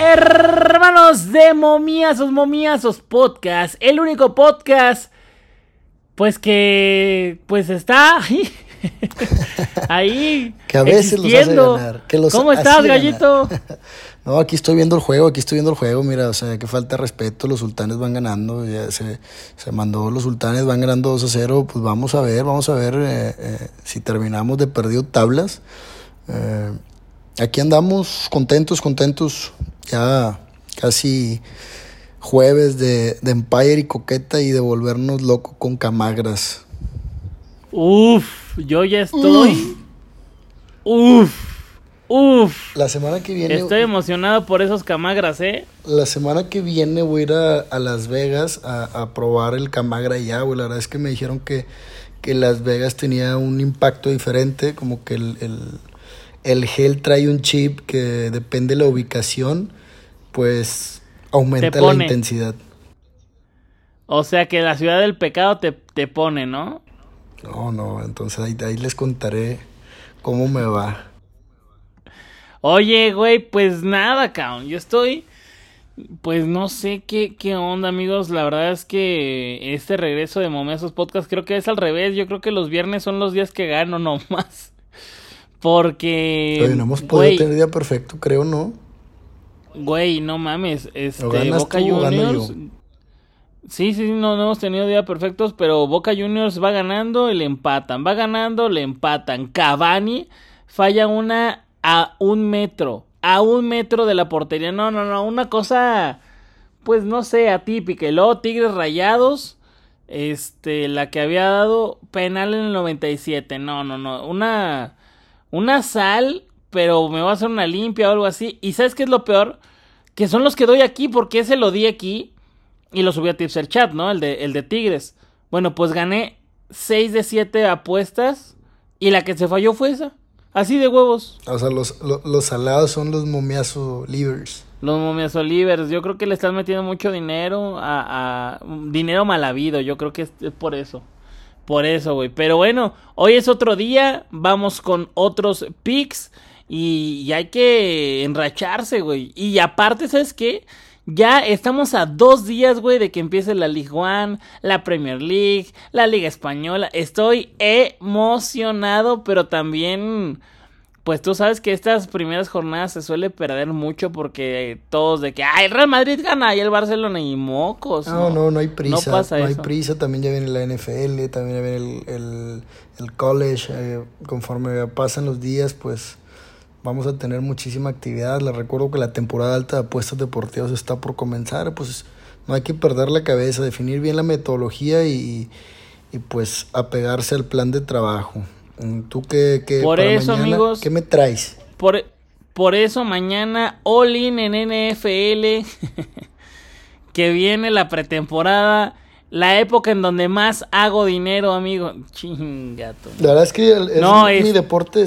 Hermanos de Momiazos, Momiazos Podcast, el único podcast, pues que, pues está ahí, ahí que a veces los hace ganar. ¿Cómo estás, gallito? no, aquí estoy viendo el juego, aquí estoy viendo el juego, mira, o sea, que falta respeto, los sultanes van ganando, ya se, se mandó, los sultanes van ganando 2 a 0, pues vamos a ver, vamos a ver eh, eh, si terminamos de perdido tablas. Eh, aquí andamos contentos, contentos, ya casi jueves de, Empire y Coqueta y de volvernos locos con camagras. Uf, yo ya estoy. Uf. Uf. La semana que viene. Estoy emocionado por esos camagras, ¿eh? La semana que viene voy a ir a, Las Vegas a, probar el camagra ya, güey. La verdad es que me dijeron que, que Las Vegas tenía un impacto diferente, como que el, el gel trae un chip que depende de la ubicación, pues aumenta la intensidad. O sea que la ciudad del pecado te, te pone, ¿no? No, no, entonces ahí, ahí les contaré cómo me va. Oye, güey, pues nada, cabrón. Yo estoy. Pues no sé qué, qué onda, amigos. La verdad es que este regreso de Momesos Podcast creo que es al revés. Yo creo que los viernes son los días que gano nomás. Porque. Pero no hemos podido tener día perfecto, creo, ¿no? Güey, no mames. Este, Boca Juniors. Sí, sí, no, no hemos tenido día perfectos, pero Boca Juniors va ganando y le empatan. Va ganando, le empatan. Cavani falla una a un metro. A un metro de la portería. No, no, no. Una cosa, pues no sé, atípica. Y luego Tigres Rayados. Este, la que había dado penal en el 97. No, no, no. Una una sal, pero me va a hacer una limpia o algo así. ¿Y sabes qué es lo peor? Que son los que doy aquí, porque ese lo di aquí y lo subí a Tipser Chat, ¿no? El de, el de Tigres. Bueno, pues gané 6 de 7 apuestas y la que se falló fue esa. Así de huevos. O sea, los, los, salados son los momiazo livers. Los momiazo livers. Yo creo que le están metiendo mucho dinero a, a dinero mal habido. Yo creo que es por eso. Por eso, güey. Pero bueno, hoy es otro día. Vamos con otros picks. Y, hay que enracharse, güey. Y aparte, ¿sabes qué? Ya estamos a dos días, güey, de que empiece la Ligue One, la Premier League, la Liga Española. Estoy emocionado, pero también pues tú sabes que estas primeras jornadas se suele perder mucho porque todos de que, ay, el Real Madrid gana y el Barcelona y mocos. No, no, no, hay prisa. No, pasa no hay prisa, también ya viene la NFL, también ya viene el, el, college. Eh, conforme pasan los días, pues vamos a tener muchísima actividad. Les recuerdo que la temporada alta de apuestas deportivas está por comenzar, pues no hay que perder la cabeza, definir bien la metodología y, y pues apegarse al plan de trabajo. ¿Tú qué, qué por eso, amigos, qué me traes? Por, por eso mañana all in en NFL, que viene la pretemporada, la época en donde más hago dinero, amigo. Chingato. La verdad es que es, mi deporte,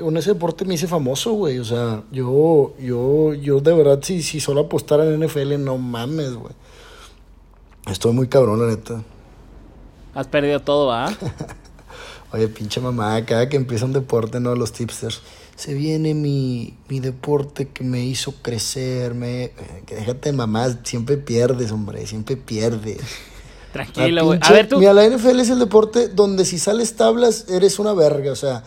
con ese deporte me hice famoso, güey. O sea, yo, yo, yo de verdad, si, si solo apostara en NFL, no mames, güey. Estoy muy cabrón, la neta. Has perdido todo, ¿ah? Oye, pinche mamá, cada que empieza un deporte, ¿no? Los tipsters. Se viene mi, mi deporte que me hizo crecer, me... Que déjate mamá, siempre pierdes, hombre, siempre pierdes. Tranquilo, güey. A ver tú... Mira, la NFL es el deporte donde si sales tablas eres una verga, o sea,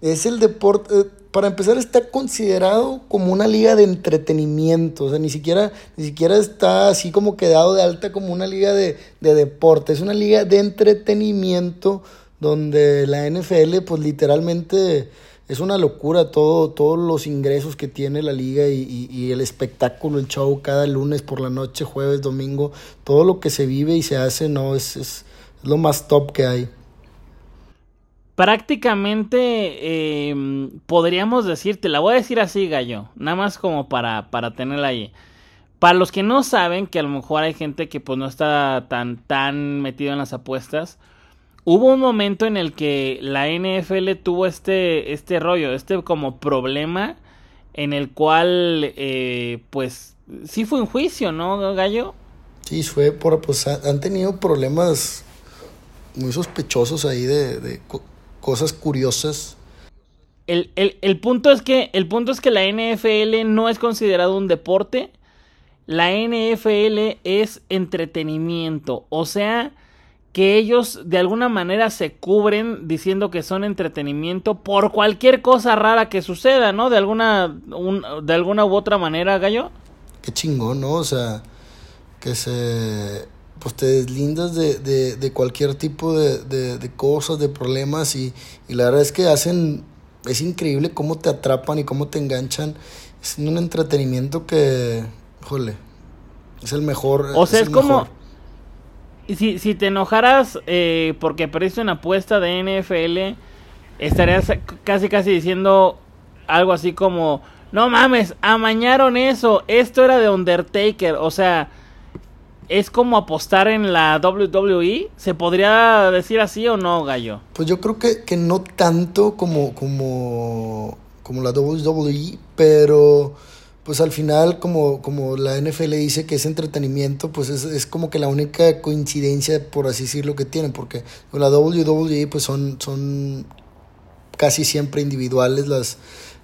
es el deporte... Eh, para empezar está considerado como una liga de entretenimiento, o sea, ni siquiera, ni siquiera está así como quedado de alta como una liga de, de deporte, es una liga de entretenimiento donde la NFL pues literalmente es una locura todo, todos los ingresos que tiene la liga y, el espectáculo, el show cada lunes por la noche, jueves, domingo, todo lo que se vive y se hace, no, es, es, lo más top que hay. Prácticamente em, podríamos decirte, la voy a decir así, gallo, nada más como para, para tenerla ahí. Para los que no saben, que a lo mejor hay gente que pues no está tan, tan metido en las apuestas, hubo un momento en el que la NFL tuvo este, este rollo, este como problema en el cual, eh, pues, sí fue un juicio, ¿no, Gallo? Sí, fue por, pues, han tenido problemas muy sospechosos ahí de, de cosas curiosas. el, el, punto es que, el punto es que la NFL no es considerado un deporte. La NFL es entretenimiento. O sea, que ellos de alguna manera se cubren diciendo que son entretenimiento por cualquier cosa rara que suceda, ¿no? De alguna, de alguna u otra manera, Gallo. Qué chingón, ¿no? O sea, que se pues te deslindas de, de, de cualquier tipo de, de, cosas, de problemas y, y, la verdad es que hacen, es increíble cómo te atrapan y cómo te enganchan. Es un entretenimiento que, jole, es el mejor. O sea, es, como... Si, si te enojaras eh, porque perdiste una apuesta de NFL, estarías casi casi diciendo algo así como, no mames, amañaron eso, esto era de Undertaker, o sea es como apostar en la WWE. ¿Se podría decir así o no, Gallo? Pues yo creo que, que no tanto como, como, como la WWE, pero pues al final como, como la NFL dice que es entretenimiento, pues es, es como que la única coincidencia, por así decirlo, que tienen, porque la WWE pues son, son casi siempre individuales las,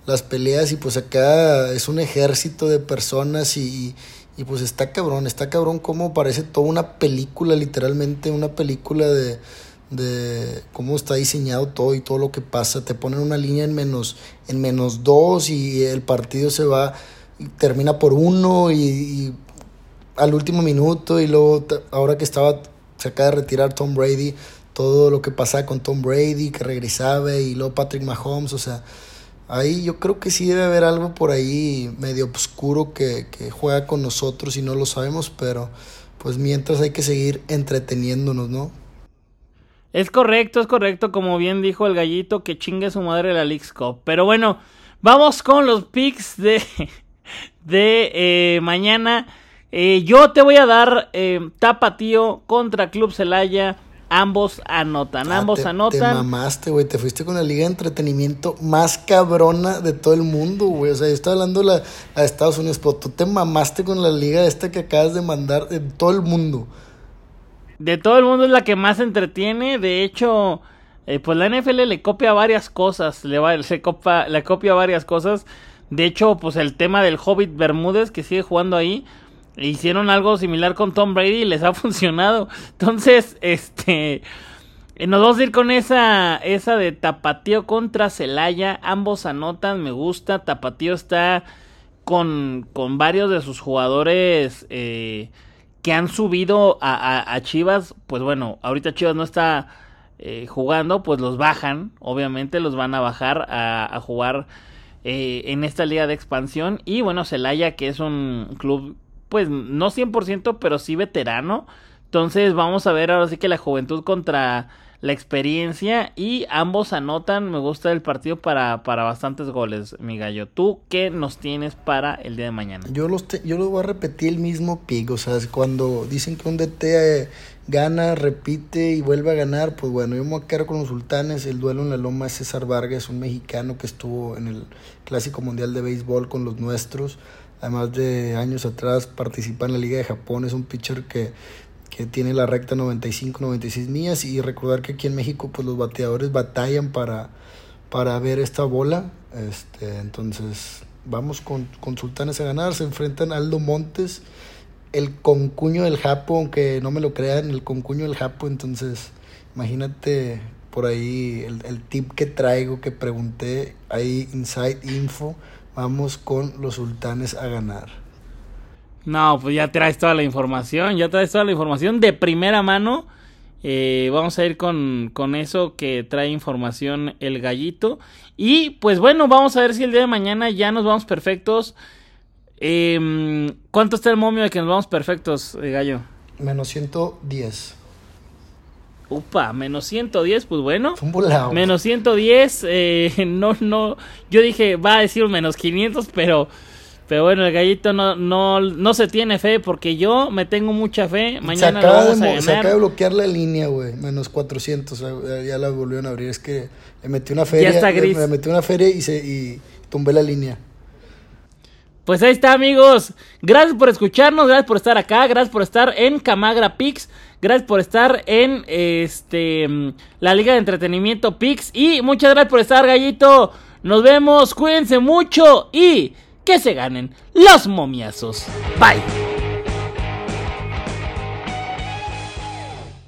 las peleas y pues acá es un ejército de personas y y pues está cabrón, está cabrón como parece toda una película, literalmente una película de, de cómo está diseñado todo y todo lo que pasa. Te ponen una línea en menos, en menos dos y el partido se va, termina por uno y, al último minuto y luego ahora que estaba, se acaba de retirar Tom Brady, todo lo que pasaba con Tom Brady, que regresaba y luego Patrick Mahomes, o sea Ahí yo creo que sí debe haber algo por ahí medio oscuro que, que juega con nosotros y no lo sabemos, pero pues mientras hay que seguir entreteniéndonos, ¿no? Es correcto, es correcto, como bien dijo el gallito, que chingue su madre la Leagues Cup. Pero bueno, vamos con los picks de, de eh, mañana. Eh, yo te voy a dar eh, Tapatío contra Club Celaya. Ambos anotan, ah, ambos anotan. Te mamaste, güey. Te fuiste con la liga de entretenimiento más cabrona de todo el mundo, güey. O sea, yo estoy hablando de, la, de Estados Unidos, pero tú te mamaste con la liga esta que acabas de mandar de todo el mundo. De todo el mundo es la que más entretiene. De hecho, eh, pues la NFL le copia varias cosas. Le, va, se copia, le copia varias cosas. De hecho, pues el tema del Hobbit Bermúdez que sigue jugando ahí hicieron algo similar con Tom Brady y les ha funcionado. Entonces, este eh, nos vamos a ir con esa esa de Tapatío contra Celaya, ambos anotan, me gusta, Tapatío está con, con varios de sus jugadores eh, que han subido a, Chivas, pues bueno, ahorita Chivas no está eh, jugando, pues los bajan, obviamente los van a bajar a, a jugar en esta liga de expansión y bueno, Celaya que es un club pues no 100%, pero sí veterano. Entonces vamos a ver ahora sí que la juventud contra la experiencia y ambos anotan. Me gusta el partido para, para bastantes goles, mi gallo. ¿Tú qué nos tienes para el día de mañana? Yo los yo lo voy a repetir el mismo pick. O sea, cuando dicen que un DT eh, gana, repite y vuelve a ganar, pues bueno, yo me con los sultanes. El duelo en la loma es César Vargas, un mexicano que estuvo en el Clásico Mundial de Béisbol con los nuestros además de años atrás participa en la Liga de Japón, es un pitcher que, que tiene la recta 95-96 millas y recordar que aquí en México pues los bateadores batallan para, para ver esta bola, este, entonces vamos con, con Sultanes a ganar, se enfrentan Aldo Montes, el concuño del Japo, aunque no me lo crean, el concuño del Japo, entonces imagínate por ahí el, el tip que traigo, que pregunté, ahí Inside Info, vamos con los sultanes a ganar. No, pues ya traes toda la información, ya traes toda la información de primera mano. Eh, vamos a ir con, con, eso que trae información el gallito. Y pues bueno, vamos a ver si el día de mañana ya nos vamos perfectos. Em, ¿Cuánto está el momio de que nos vamos perfectos, eh, gallo? Menos 110. Upa, menos 110, pues bueno. Menos 110, eh, no, no. Yo dije, va a decir menos 500, pero. Pero bueno, el gallito no, no, no se tiene fe porque yo me tengo mucha fe. Mañana se acaba, de, se acaba de bloquear la línea, güey. Menos 400. Ya la volvieron a abrir. Es que le metí una feria. Ya está gris. Me metí una feria y, se, y tumbé la línea. Pues ahí está, amigos. Gracias por escucharnos, gracias por estar acá, gracias por estar en Camagra Pix. Gracias por estar en este la Liga de Entretenimiento Pix. Y muchas gracias por estar, Gallito. Nos vemos, cuídense mucho y que se ganen los momiazos. Bye.